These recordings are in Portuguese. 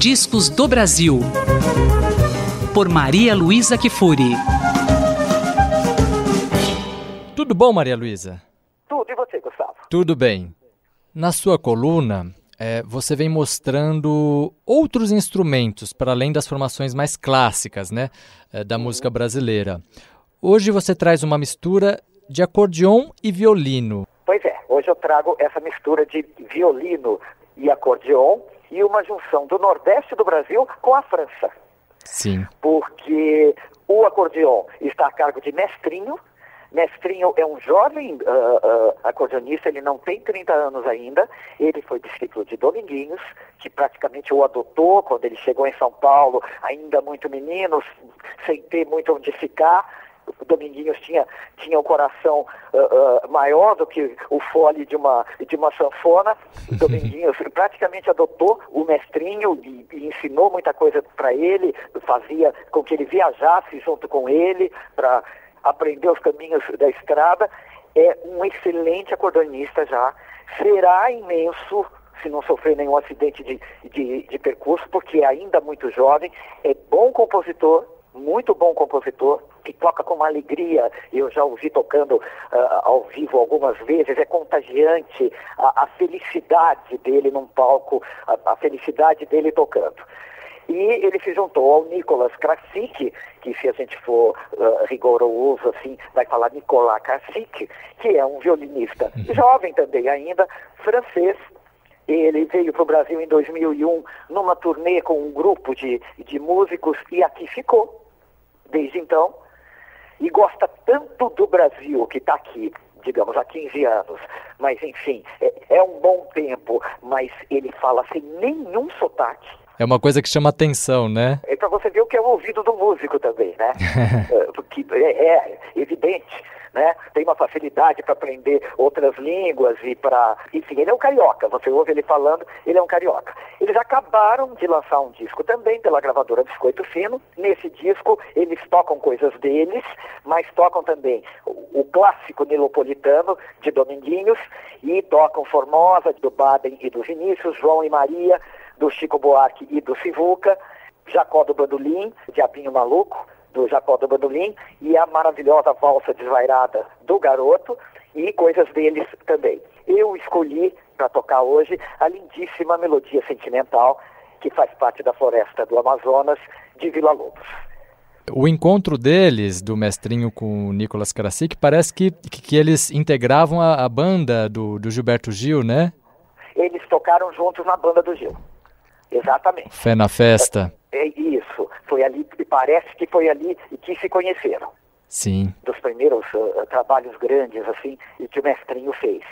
Discos do Brasil. Por Maria Luísa Kifuri. Tudo bom, Maria Luísa? Tudo, e você, Gustavo? Tudo bem. Na sua coluna, é, você vem mostrando outros instrumentos para além das formações mais clássicas né, é, da música brasileira. Hoje você traz uma mistura de acordeon e violino. Pois é, hoje eu trago essa mistura de violino e acordeon e uma junção do Nordeste do Brasil com a França. Sim. Porque o acordeon está a cargo de Mestrinho. Mestrinho é um jovem uh, uh, acordeonista, ele não tem 30 anos ainda. Ele foi discípulo de Dominguinhos, que praticamente o adotou quando ele chegou em São Paulo, ainda muito menino, sem ter muito onde ficar o Dominguinhos tinha, tinha um coração uh, uh, maior do que o fole de uma, de uma sanfona. O Dominguinhos praticamente adotou o mestrinho e, e ensinou muita coisa para ele, fazia com que ele viajasse junto com ele para aprender os caminhos da estrada. É um excelente acordeonista já. Será imenso se não sofrer nenhum acidente de, de, de percurso, porque é ainda muito jovem, é bom compositor, muito bom compositor, que toca com uma alegria, eu já ouvi tocando uh, ao vivo algumas vezes, é contagiante a, a felicidade dele num palco, a, a, felicidade dele tocando. E ele se juntou ao Nicolas Krasik, que se a gente for uh, rigoroso assim, vai falar Nicolas Krasik, que é um violinista uhum. jovem também ainda, francês, ele veio para o Brasil em 2001 numa turnê com um grupo de, de músicos e aqui ficou desde então e gosta tanto do Brasil que está aqui, digamos, há 15 anos, mas enfim, é, é um bom tempo, mas ele fala sem nenhum sotaque. É uma coisa que chama atenção, né? É para você ver o que é o ouvido do músico também, né? É, porque é, é evidente né? Tem uma facilidade para aprender outras línguas e para. Enfim, ele é um carioca. Você ouve ele falando, ele é um carioca. Eles acabaram de lançar um disco também pela gravadora Biscoito Fino. Nesse disco, eles tocam coisas deles, mas tocam também o, o clássico nilopolitano de Dominguinhos e tocam Formosa, do Baden e do Vinícius, João e Maria, do Chico Buarque e do Sivuca. Jacó do Bandolim, Diabinho Maluco, do Jacó do Bandolim e a maravilhosa valsa desvairada do garoto e coisas deles também. Eu escolhi para tocar hoje a lindíssima melodia sentimental que faz parte da floresta do Amazonas de Vila Lobos. O encontro deles, do mestrinho com o Nicolas Karasik, parece que, que, que eles integravam a, a banda do, do Gilberto Gil, né? Eles tocaram juntos na banda do Gil. Exatamente. Fé na festa. É, é isso. Foi ali, parece que foi ali que se conheceram. Sim. Dos primeiros uh, trabalhos grandes, assim, e que o mestrinho fez.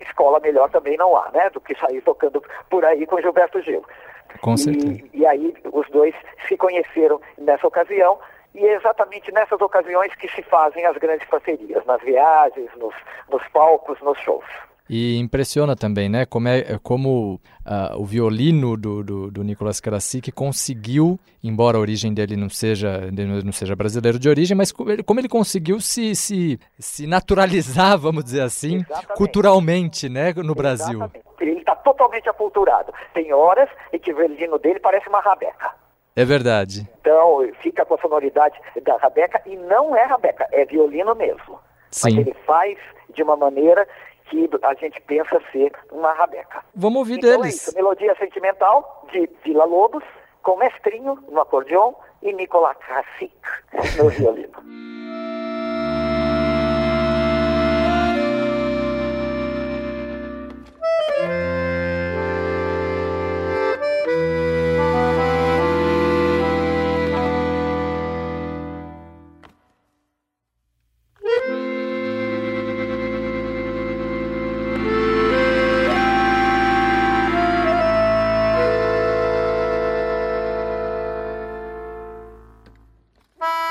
Escola melhor também não há, né? Do que sair tocando por aí com Gilberto Gil. Com certeza. E, e aí os dois se conheceram nessa ocasião e é exatamente nessas ocasiões que se fazem as grandes parcerias, nas viagens, nos, nos palcos, nos shows. E impressiona também, né? Como, é, como uh, o violino do, do, do Nicolas Karasik conseguiu, embora a origem dele não seja, não seja brasileiro de origem, mas como ele, como ele conseguiu se, se, se naturalizar, vamos dizer assim, Exatamente. culturalmente, né, no Brasil. Exatamente. Ele está totalmente aculturado. Tem horas em que o violino dele parece uma rabeca. É verdade. Então, fica com a sonoridade da rabeca e não é rabeca, é violino mesmo. Sim. Mas ele faz de uma maneira que a gente pensa ser uma rabeca. Vamos ouvir então deles. É isso, melodia sentimental de Vila Lobos, com Mestrinho no acordeon e Nicolás Cacique no violino.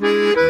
Música